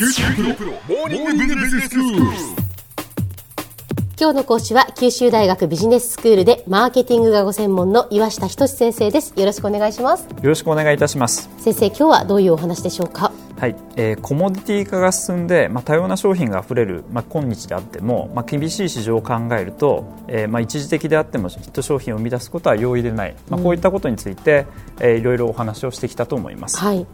九州大学モーニングビジネススクール。今日の講師は九州大学ビジネススクールでマーケティングがご専門の岩下仁先生です。よろしくお願いします。よろしくお願いいたします。先生今日はどういうお話でしょうか？はい、えー、コモディティ化が進んで、まあ、多様な商品があふれる、まあ、今日であっても、まあ、厳しい市場を考えると、えーまあ、一時的であってもヒット商品を生み出すことは容易でない、まあ、こういったことについて、うん、えー、いろいろお話をしてきたと思います。はい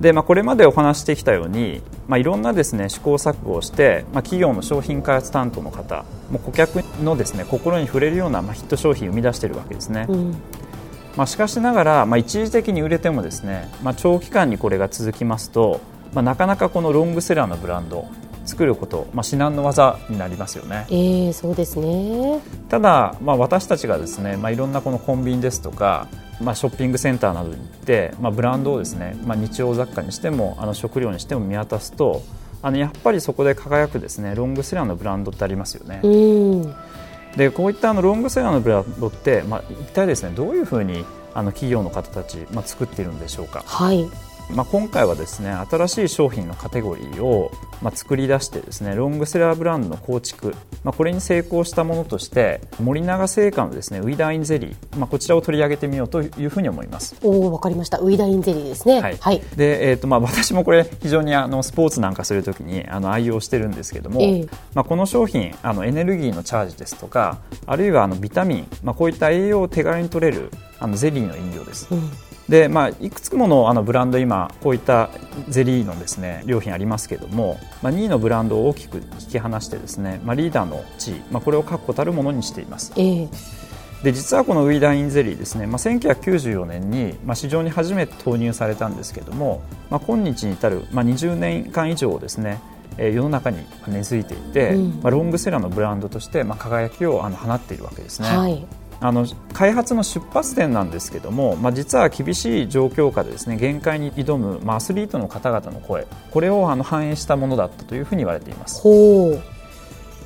でまあ、これまでお話してきたように、まあ、いろんなです、ね、試行錯誤をして、まあ、企業の商品開発担当の方もう顧客のです、ね、心に触れるような、まあ、ヒット商品を生み出しているわけですね。うんまあ、しかしながら、まあ、一時的に売れてもですね、まあ、長期間にこれが続きますと、まあ、なかなかこのロングセラーのブランド作ること、まあ、至難の技になりますよね。えー、そうですねただ、まあ、私たちがですね、まあ、いろんなこのコンビニですとかまあ、ショッピングセンターなどに行って、まあ、ブランドをですね、まあ、日用雑貨にしてもあの食料にしても見渡すとあのやっぱりそこで輝くですねロングセラーのブランドってありますよね。でこういったあのロングセラーのブランドって、まあ、一体ですねどういうふうにあの企業の方たち、まあ、作っているんでしょうか。はいまあ、今回はですね新しい商品のカテゴリーを、まあ、作り出してですねロングセラーブランドの構築、まあ、これに成功したものとして森永製菓のですねウィダーインゼリー、まあ、こちらを取り上げてみようというふうに思います。おおわかりました。ウィダーインゼリーですね。はい、はい、で、えーとまあ、私もこれ非常にあのスポーツなんかするときにあの愛用してるんですけども、えー、まあ、この商品あのエネルギーのチャージですとかあるいはあのビタミン、まあ、こういった栄養を手軽に取れるあのゼリーの飲料です、うんでまあ、いくつものあのブランド今こういったゼリーのですね良品ありますけれども、まあ、2位のブランドを大きく引き離してですね、まあ、リーダーの地位、まあ、これを確固たるものにしています。えーで実はこのウィダインゼリーですね、まあ、1994年に、まあ、市場に初めて投入されたんですけれども、まあ、今日に至る、まあ、20年間以上ですねえ世の中に根付いていて、うん、まあ、ロングセラーのブランドとして、まあ、輝きをあの放っているわけですね。はいあの開発の出発点なんですけども、まあ、実は厳しい状況下でですね限界に挑む、まあ、アスリートの方々の声これをあの反映したものだったというふうに言われています。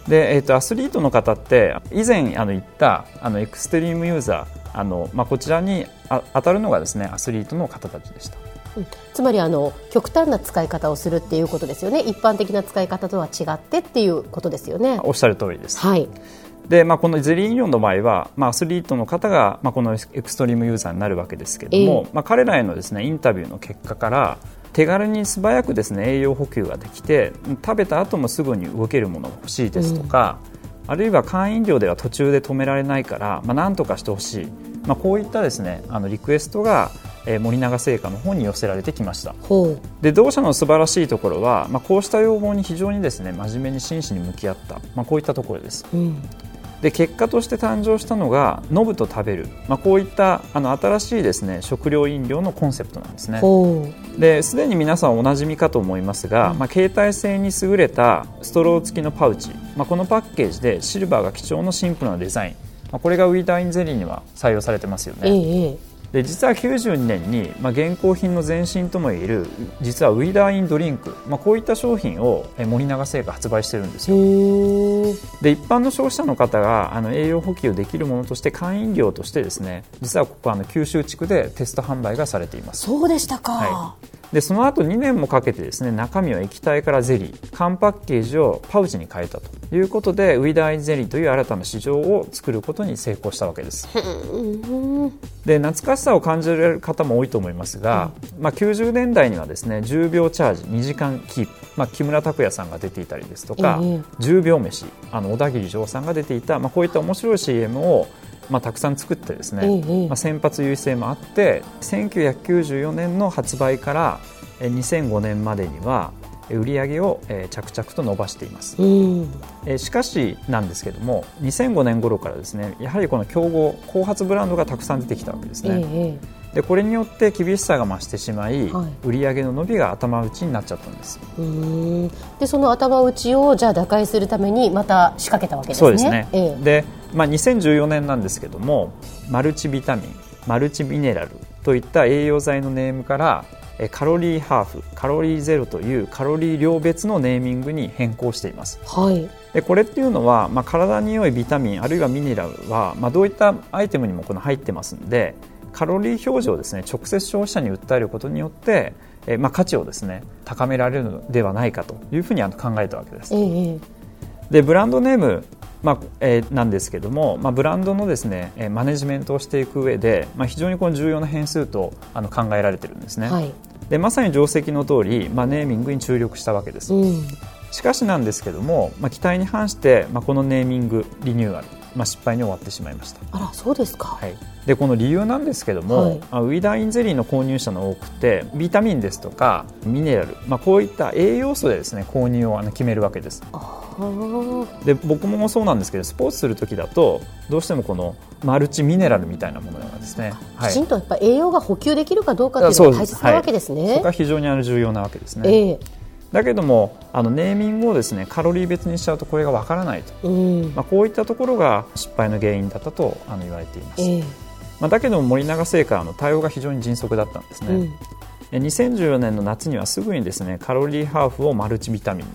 で、えーと、アスリートの方って以前あの言ったあのエクストリームユーザーあの、まあ、こちらにあ当たるのがですねアスリートの方たちでした。うん、つまりあの極端な使い方をするっていうことですよね。一般的な使い方とは違ってっていうことですよね。おっしゃる通りです、はい、で、まあ、このゼリー飲料の場合は、まあ、アスリートの方が、まあ、このエクストリームユーザーになるわけですけれども、えー、まあ、彼らへのです、ね、インタビューの結果から手軽に素早くですね栄養補給ができて食べた後もすぐに動けるものが欲しいですとか、うん、あるいは缶飲料では途中で止められないから、まあ、何とかしてほしい、まあ、こういったですねあのリクエストがえー、森永製菓の方に寄せられてきました。で同社の素晴らしいところは、まあ、こうした要望に非常にですね真面目に真摯に向き合った、まあ、こういったところです、うん、で結果として誕生したのが飲むと食べる、まあ、こういったあの新しいですね食料飲料のコンセプトなんですね。ですでに皆さんおなじみかと思いますが、うん、まあ、携帯性に優れたストロー付きのパウチ、まあ、このパッケージでシルバーが貴重なシンプルなデザイン、まあ、これがウィーターインゼリーには採用されてますよね、ええで実は92年に、まあ、現行品の前身ともいえる実はウィダーインドリンク、まあ、こういった商品を森永製菓発売してるんですよ。で一般の消費者の方があの栄養補給できるものとして缶飲料としてですね実はここあの九州地区でテスト販売がされています。そうでしたか、はいでその後2年もかけてですね中身を液体からゼリー缶パッケージをパウチに変えたということでウィダーイゼリーという新たな市場を作ることに成功したわけです。で懐かしさを感じられる方も多いと思いますが、うん、まあ、90年代にはですね10秒チャージ2時間キープ、まあ、木村拓哉さんが出ていたりですとか、え10秒飯あの小田切丈さんが出ていた、まあ、こういった面白い CM をまあ、たくさん作ってですね、ええ、まあ、先発優位性もあって1994年の発売から2005年までには売り上げを着々と伸ばしています、うん、しかしなんですけども2005年頃からですねやはりこの競合後発ブランドがたくさん出てきたわけですね、えでこれによって厳しさが増してしまい、はい、売上の伸びが頭打ちになっちゃったんです。でその頭打ちをじゃあ打開するためにまた仕掛けたわけですね。そうですね、えで、まあ、2014年なんですけどもマルチビタミンマルチミネラルといった栄養剤のネームからカロリーハーフカロリーゼロというカロリー量別のネーミングに変更しています、はい、でこれっていうのは、まあ、体に良いビタミンあるいはミネラルは、まあ、どういったアイテムにもこの入ってますのでカロリー表示をですね直接消費者に訴えることによってえーまあ、価値をですね高められるのではないかというふうにあの考えたわけです。ええでブランドネームまあえーなんですけども、まあ、ブランドのですねえーマネジメントをしていく上で、まあ、非常にこの重要な変数とあの考えられてるんですね、はい。でまさに定石の通り、まあ、ネーミングに注力したわけです、うん。しかしなんですけども、まあ、期待に反して、まあ、このネーミングリニューアル、まあ、失敗に終わってしまいました。あら、そうですか。はい、でこの理由なんですけども、はい。あウィダーインゼリーの購入者の多くてビタミンですとかミネラル、まあ、こういった栄養素でですね購入を決めるわけです。で僕もそうなんですけどスポーツする時だとどうしてもこのマルチミネラルみたいなものがですね、きちんとやっぱ栄養が補給できるかどうかっていうそうです。のが大切なわけですそねこ。が非常にあの重要なわけですね、ええだけどもあのネーミングをですねカロリー別にしちゃうとこれがわからないと、うん。まあ、こういったところが失敗の原因だったとあの言われています、ええ。まあ、だけども森永製菓の対応が非常に迅速だったんですね、うん。え2014年の夏にはすぐにですねカロリーハーフをマルチビタミンに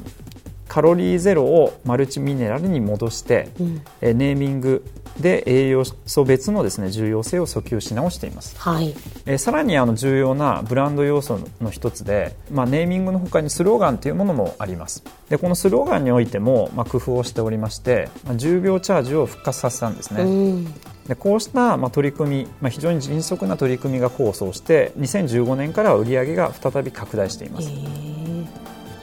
カロリーゼロをマルチミネラルに戻して、うん。えネーミングで栄養素別のですね重要性を訴求し直しています。はい。えーさらにあの重要なブランド要素の一つで、まあ、ネーミングの他にスローガンというものもあります。でこのスローガンにおいても、まあ、工夫をしておりまして、まあ、10秒チャージを復活させたんですね、うん。でこうした、まあ、取り組み、まあ、非常に迅速な取り組みが構想して2015年からは売り上げが再び拡大しています、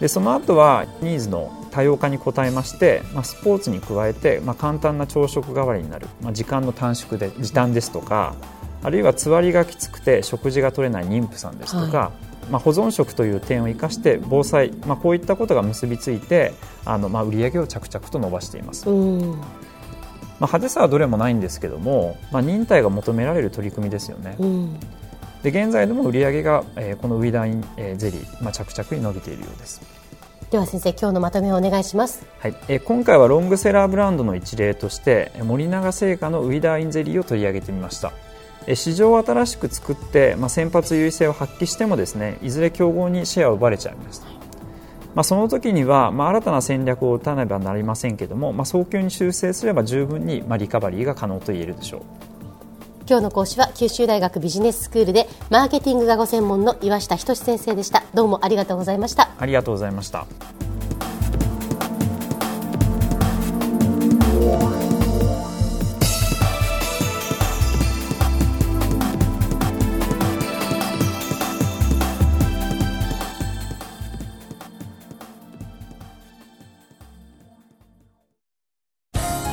でその後はニーズの多様化に応えまして、まあ、スポーツに加えて、まあ、簡単な朝食代わりになる、まあ、時間の短縮で時短ですとかあるいはつわりがきつくて食事が取れない妊婦さんですとか、まあ、保存食という点を生かして防災、まあ、こういったことが結びついてあの、まあ、売り上げを着々と伸ばしています、うん。まあ、派手さはどれもないんですけども、まあ、忍耐が求められる取り組みですよね、うん。で現在でも売り上げが、えーこのウィダーイン、えーゼリー、まあ、着々に伸びているようですでは先生、今日のまとめをお願いします。はい、え今回はロングセラーブランドの一例として森永製菓のウィダーインゼリーを取り上げてみました。え市場を新しく作って、まあ、先発優位性を発揮してもですねいずれ競合にシェアを奪われちゃいました、まあ、その時には、まあ、新たな戦略を打たねばなりませんけども、まあ、早急に修正すれば十分に、まあ、リカバリーが可能と言えるでしょう。今日の講師は九州大学ビジネススクールでマーケティングがご専門の岩下仁先生でした。どうもありがとうございました。ありがとうございました